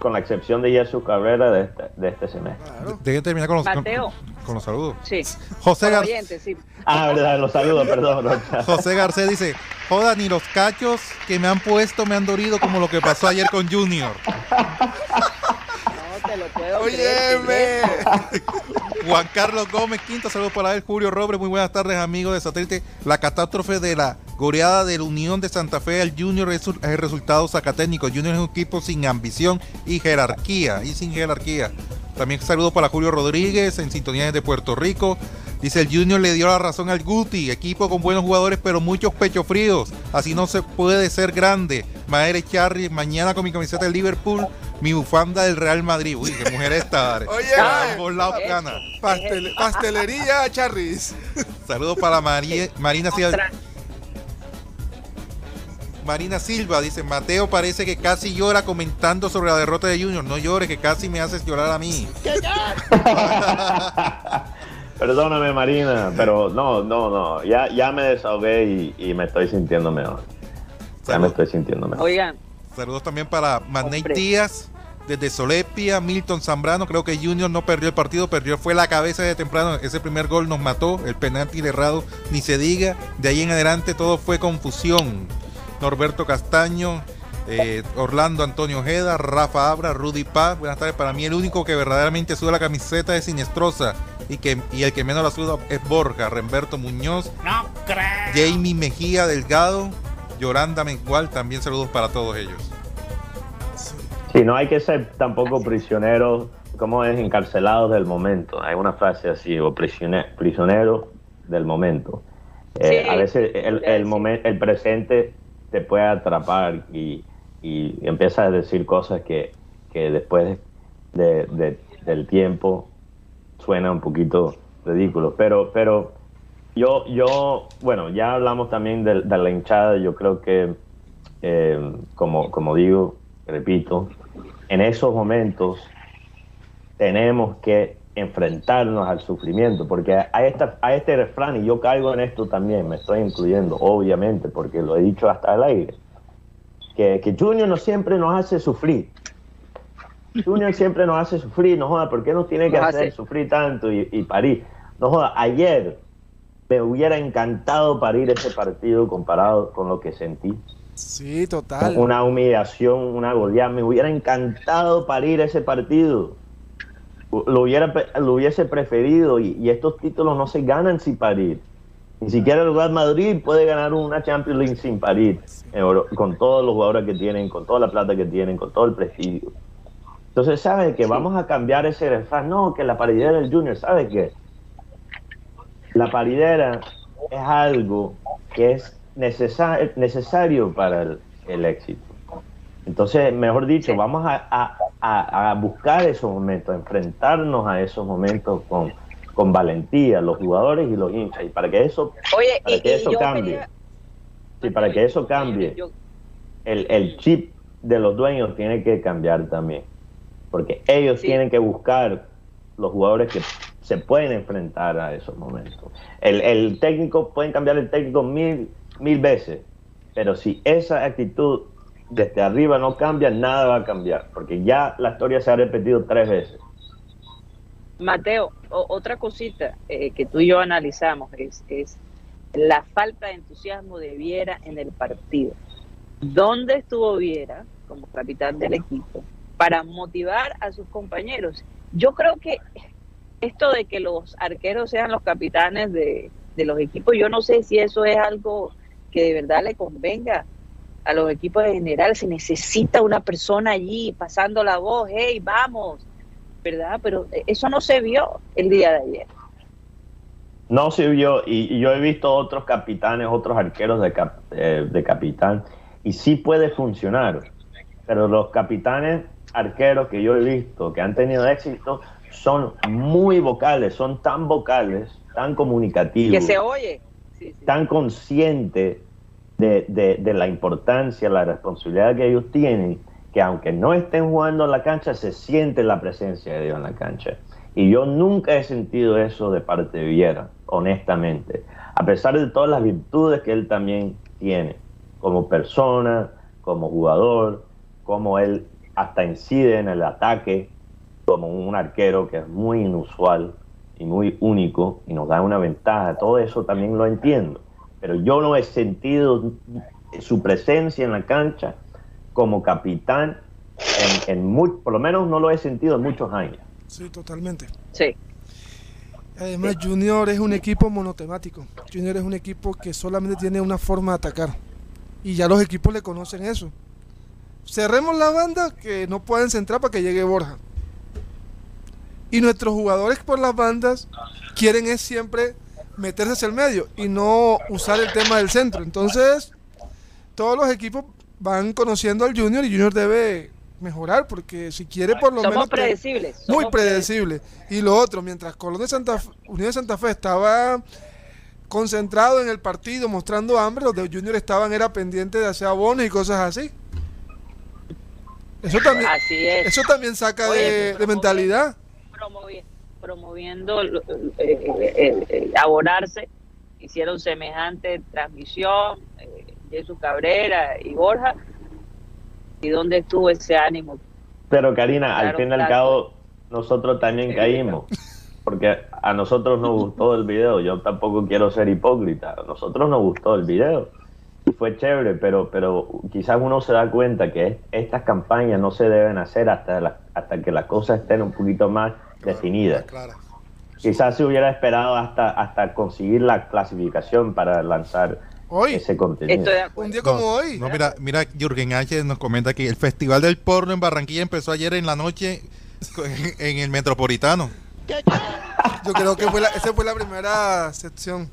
con la excepción de Jesús Cabrera, de este, de este semestre. Claro. Dejen terminar con los, con, Mateo. con los saludos. Sí. José, Por Gar- oyentes, sí. Ah, verdad, los saludos, perdón. José Garcés dice, joda, ni los cachos que me han puesto me han dorido como lo que pasó ayer con Junior. No te lo puedo creer. Óyeme. Juan Carlos Gómez, quinto saludos para él. Julio Robles, muy buenas tardes, amigos de Satélite. La catástrofe de la goleada de la Unión de Santa Fe al Junior es el resultado zacatécnico. Junior es un equipo sin ambición y jerarquía. Y sin jerarquía. También saludos para Julio Rodríguez en sintonía de Puerto Rico. Dice el Junior le dio la razón al Guti, equipo con buenos jugadores pero muchos pechos fríos. Así no se puede ser grande. Maere Charry, mañana con mi camiseta del Liverpool mi bufanda del Real Madrid. Uy, qué mujer esta. Oye, ambos lados gana. pastelería Charris. Saludos para Marina Silva. Marina Silva dice, Mateo parece que casi llora comentando sobre la derrota de Junior. No llores, que casi me haces llorar a mí. Perdóname, Marina, pero no, no, no. Ya, ya me desahogué y, me estoy sintiendo mejor. Ya me estoy sintiendo mejor. Oigan, Saludos también para Manei Díaz, desde Solepia, Milton Zambrano. Creo que Junior no perdió el partido, perdió fue la cabeza de temprano. Ese primer gol nos mató, el penalti errado, ni se diga. De ahí en adelante todo fue confusión. Norberto Castaño, eh, Orlando Antonio Ojeda, Rafa Abra, Rudy Paz. Buenas tardes. Para mí el único que verdaderamente suda la camiseta es Sinestrosa y, que, y el que menos la suda es Borja, Remberto Muñoz, no Jamie Mejía Delgado, Yoranda Mengual, también saludos para todos ellos. Sí, no hay que ser tampoco prisioneros, como es, encarcelados del momento. Hay una frase así, o prisioneros del momento. Eh, a veces el, el, el presente te puede atrapar y, y empiezas a decir cosas que, que después de, del tiempo suena un poquito ridículo. Pero, pero yo, yo, bueno, ya hablamos también de, la hinchada. Yo creo que, eh, como, como digo, repito, en esos momentos tenemos que enfrentarnos al sufrimiento, porque a, esta, a este refrán, y yo caigo en esto también, me estoy incluyendo, obviamente, porque lo he dicho hasta el aire, que, que Junior no siempre nos hace sufrir. Junior siempre nos hace sufrir, no joda, ¿por qué nos tiene que hacer sufrir tanto y, y parir? No joda, ayer me hubiera encantado parir ese partido comparado con lo que sentí. Sí, total. Una humillación, una goleada. Me hubiera encantado parir ese partido. Lo, hubiera, lo hubiese preferido y, estos títulos no se ganan sin parir. Ni siquiera el Real Madrid puede ganar una Champions League sin parir, con todos los jugadores que tienen, con toda la plata que tienen, con todo el prestigio. Entonces, ¿sabes que Vamos a cambiar ese refrán. No, que la paridera del Junior, ¿sabes qué? La paridera es algo que es necesario para el, éxito. Entonces, mejor dicho, vamos a, buscar esos momentos, a enfrentarnos a esos momentos con, con valentía, los jugadores y los hinchas. Y para que eso, para que eso cambie, para que eso cambie, el, el chip de los dueños tiene que cambiar también. Porque ellos tienen que buscar los jugadores que se pueden enfrentar a esos momentos. El, el técnico, pueden cambiar el técnico mil, mil veces, pero si esa actitud desde arriba no cambia, nada va a cambiar, porque ya la historia se ha repetido tres veces. Mateo, otra cosita eh, que tú y yo analizamos es, es la falta de entusiasmo de Viera en el partido. ¿Dónde estuvo Viera como capitán del equipo para motivar a sus compañeros? Yo creo que esto de que los arqueros sean los capitanes de, los equipos, yo no sé si eso es algo que de verdad le convenga a los equipos en general. Se necesita una persona allí pasando la voz, hey, vamos, ¿verdad? Pero eso no se vio el día de ayer. No se vio, y, yo he visto otros capitanes, otros arqueros de, eh, de capitán, y sí puede funcionar, pero los capitanes arqueros que yo he visto que han tenido éxito son muy vocales, son tan vocales, tan comunicativos. Que se oye. Tan conscientes de, la importancia, la responsabilidad que ellos tienen, que aunque no estén jugando en la cancha, se siente la presencia de Dios en la cancha. Y yo nunca he sentido eso de parte de Viera, honestamente. A pesar de todas las virtudes que él también tiene, como persona, como jugador, como él hasta incide en el ataque como un arquero que es muy inusual y muy único y nos da una ventaja. Todo eso también lo entiendo. Pero yo no he sentido su presencia en la cancha como capitán, en, por lo menos no lo he sentido en muchos años. Sí, totalmente. Sí. Además, Junior es un equipo monotemático. Junior es un equipo que solamente tiene una forma de atacar. Y ya los equipos le conocen eso cerremos la banda que no pueden centrar para que llegue Borja. Y nuestros jugadores por las bandas quieren es siempre meterse hacia el medio y no usar el tema del centro. Entonces, todos los equipos van conociendo al Junior y Junior debe mejorar, porque si quiere por lo menos... Predecibles, muy predecible. Y lo otro, mientras Colón de Santa Fe, Unión de Santa Fe estaba concentrado en el partido, mostrando hambre, los de Junior estaban era pendientes de hacer abonos y cosas así. Eso también, Eso también saca de, mentalidad. Promoviendo el, el, abonarse, hicieron semejante transmisión, eh, Jesús Cabrera y Borja, ¿Y dónde estuvo ese ánimo? Pero Karina, al fin y al cabo, nosotros también caímos. Porque a nosotros nos gustó el video. Yo tampoco quiero ser hipócrita. A nosotros nos gustó el video. Y fue chévere, pero, pero quizás uno se da cuenta que estas campañas no se deben hacer hasta, hasta que las cosas estén un poquito más definidas. Quizás se hubiera esperado hasta, hasta conseguir la clasificación para lanzar Hoy. Ese contenido. Un día como hoy. No, mira, mira, Jürgen H. nos comenta que el Festival del Porno en Barranquilla empezó ayer en la noche en, el Metropolitano. Yo creo que fue la, esa fue la primera sección.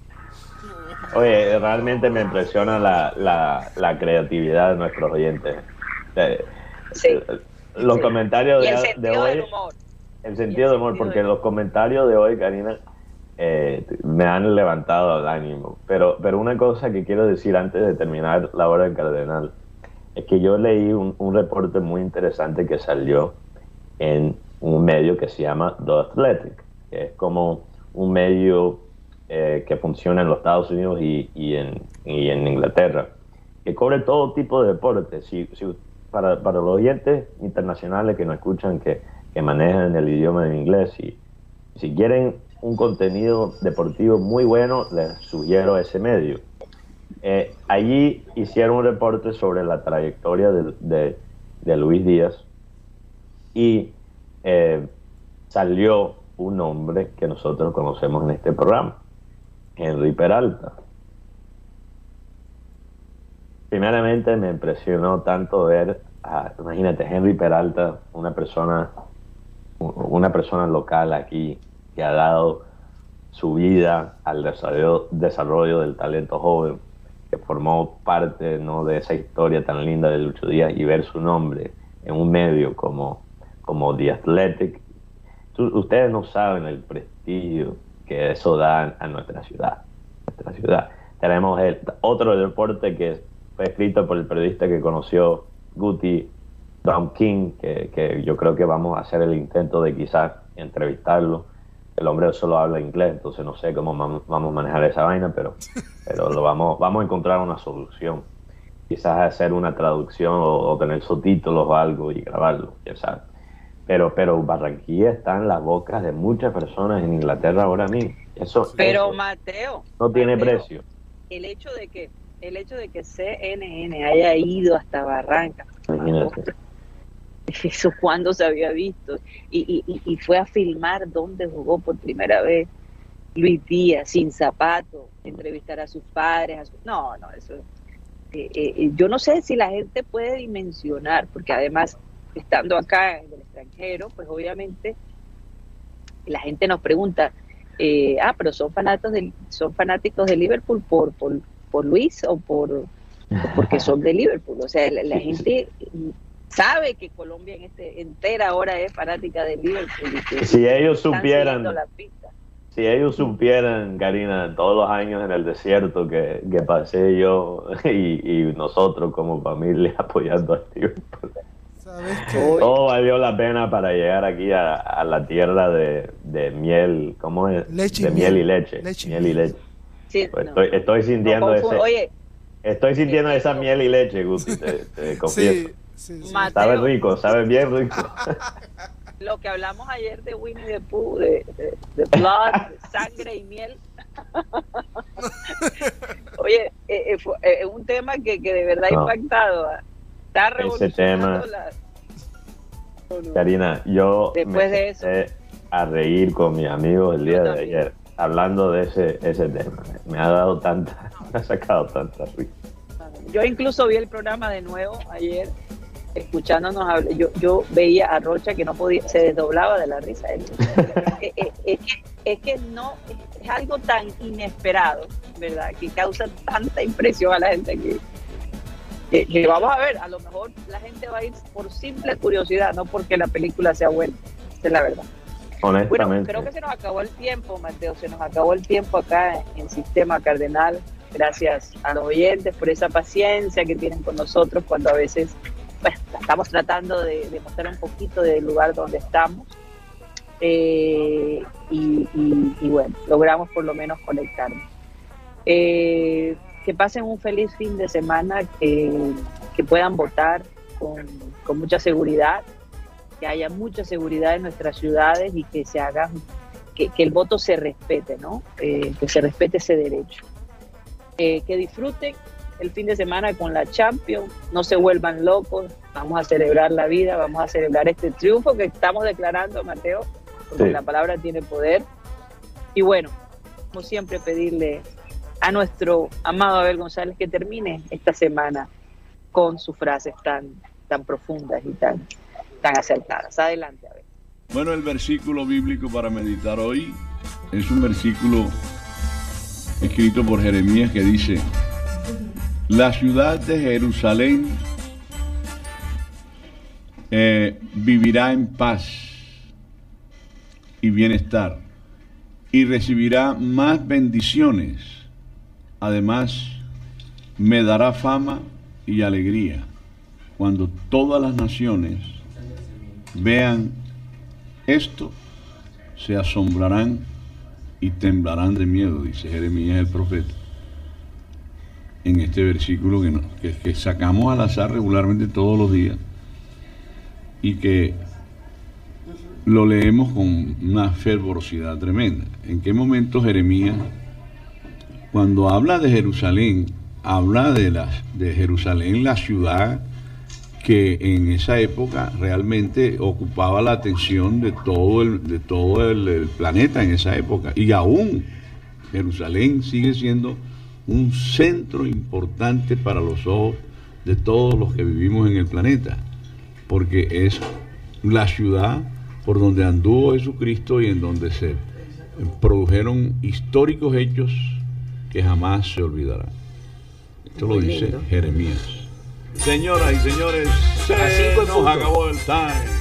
Oye, realmente me impresiona la, la, la creatividad de nuestros oyentes. Sí. Los comentarios de, de hoy. El sentido de humor, porque los comentarios de hoy, Karina, eh, me han levantado el ánimo. Pero, pero una cosa que quiero decir antes de terminar la hora del cardenal es que yo leí un, reporte muy interesante que salió en un medio que se llama The Athletic, que es como un medio eh, que funciona en los Estados Unidos y, y, en, y, en, Inglaterra, que cubre todo tipo de deportes. Si, para, para, los oyentes internacionales que nos escuchan, que, que manejan el idioma en inglés, y si quieren un contenido deportivo muy bueno, les sugiero ese medio. Eh, allí hicieron un reporte sobre la trayectoria de, Luis Díaz y eh, salió un nombre que nosotros conocemos en este programa, Henry Peralta. Primeramente me impresionó tanto ver, a, imagínate, Henry Peralta, una persona, una persona local aquí que ha dado su vida al desarrollo, del talento joven, que formó parte ¿no? de esa historia tan linda de Lucho Díaz y ver su nombre en un medio como, como The Athletic. ustedes no saben el prestigio que eso da a nuestra ciudad. Nuestra ciudad. Tenemos el, otro deporte que fue escrito por el periodista que conoció Guti Tom King, que, que yo creo que vamos a hacer el intento de quizás entrevistarlo el hombre solo habla inglés, entonces no sé cómo vamos a manejar esa vaina, pero, pero lo vamos, vamos a encontrar una solución. Quizás hacer una traducción o, tener subtítulos o algo y grabarlo, ya sabes. Pero, pero Barranquilla está en las bocas de muchas personas en Inglaterra ahora mismo. Eso, pero Mateo. No tiene precio. El hecho de que el hecho de que CNN haya ido hasta Barranca. Imagínate eso cuando se había visto, y, y, fue a filmar dónde jugó por primera vez Luis Díaz, sin zapato, entrevistar a sus padres, no, no, eso, eh, eh, eh, yo no sé si la gente puede dimensionar, porque además, estando acá en el extranjero, pues obviamente la gente nos pregunta, ah, pero son fanáticos de, son fanáticos de Liverpool por, por, por Luis o por porque son de Liverpool, o sea, la gente sabe que Colombia en este entera ahora es fanática de Liverpool. si ellos supieran, si ellos supieran, Karina, todos los años en el desierto que, que pasé yo y, nosotros como familia apoyando a Liverpool. Todo valió la pena para llegar aquí a, la tierra de, miel, ¿cómo es? de miel y leche. miel y leche. Pues estoy, sintiendo ese, estoy sintiendo esa miel y leche, Guti, te, confieso. Sabe rico, sabe bien rico. Lo que hablamos ayer de Winnie the Pooh, de, de, blood, sangre y miel. Oye, es eh, eh, eh, un tema que, que de verdad ha impactado. ¿ah? Está revolucionando Ese tema. Karina, yo Después de eso. a reír con mis amigos el día de ayer hablando de ese, ese tema. Me ha dado tanta, me ha sacado tanta risa. Yo incluso vi el programa de nuevo ayer escuchándonos yo, yo veía a Rocha que no podía, se desdoblaba de la risa. Eh, eh, es, que, es que no, es algo tan inesperado, ¿verdad? Que causa tanta impresión a la gente que que, vamos a ver, a lo mejor la gente va a ir por simple curiosidad, no porque la película sea buena, esa es la verdad. Honestamente. Bueno, creo que se nos acabó el tiempo, Mateo, se nos acabó el tiempo acá en Sistema Cardenal. Gracias a los oyentes por esa paciencia que tienen con nosotros cuando a veces pues, estamos tratando de, mostrar un poquito del lugar donde estamos. Eh, y, bueno, logramos por lo menos conectarnos. Eh, que pasen un feliz fin de semana, que, puedan votar con, mucha seguridad, que haya mucha seguridad en nuestras ciudades y que se haga, que, el voto se respete, ¿no? Eh, que se respete ese derecho. que disfruten el fin de semana con la Champions, no se vuelvan locos, vamos a celebrar la vida, vamos a celebrar este triunfo que estamos declarando, Mateo, porque la palabra tiene poder. Y bueno, como siempre, pedirle a nuestro amado Abel González que termine esta semana con sus frases tan, tan profundas y tan, tan acertadas. Adelante, Abel. Bueno, el versículo bíblico para meditar hoy es un versículo escrito por Jeremías que dice, la ciudad de Jerusalén eh, vivirá en paz y bienestar y recibirá más bendiciones. Además, me dará fama y alegría cuando todas las naciones vean esto, se asombrarán y temblarán de miedo, dice Jeremías el profeta. En este versículo que, sacamos al azar regularmente todos los días y que lo leemos con una fervorosidad tremenda. ¿En qué momento Jeremías, cuando habla de Jerusalén, habla de, de Jerusalén, la ciudad que en esa época realmente ocupaba la atención de todo el, de todo el, planeta en esa época. Y aún Jerusalén sigue siendo un centro importante para los ojos de todos los que vivimos en el planeta, porque es la ciudad por donde anduvo Jesucristo y en donde se produjeron históricos hechos que jamás se olvidarán. Esto lo dice Jeremías. Señoras y señores, se nos acabó el time.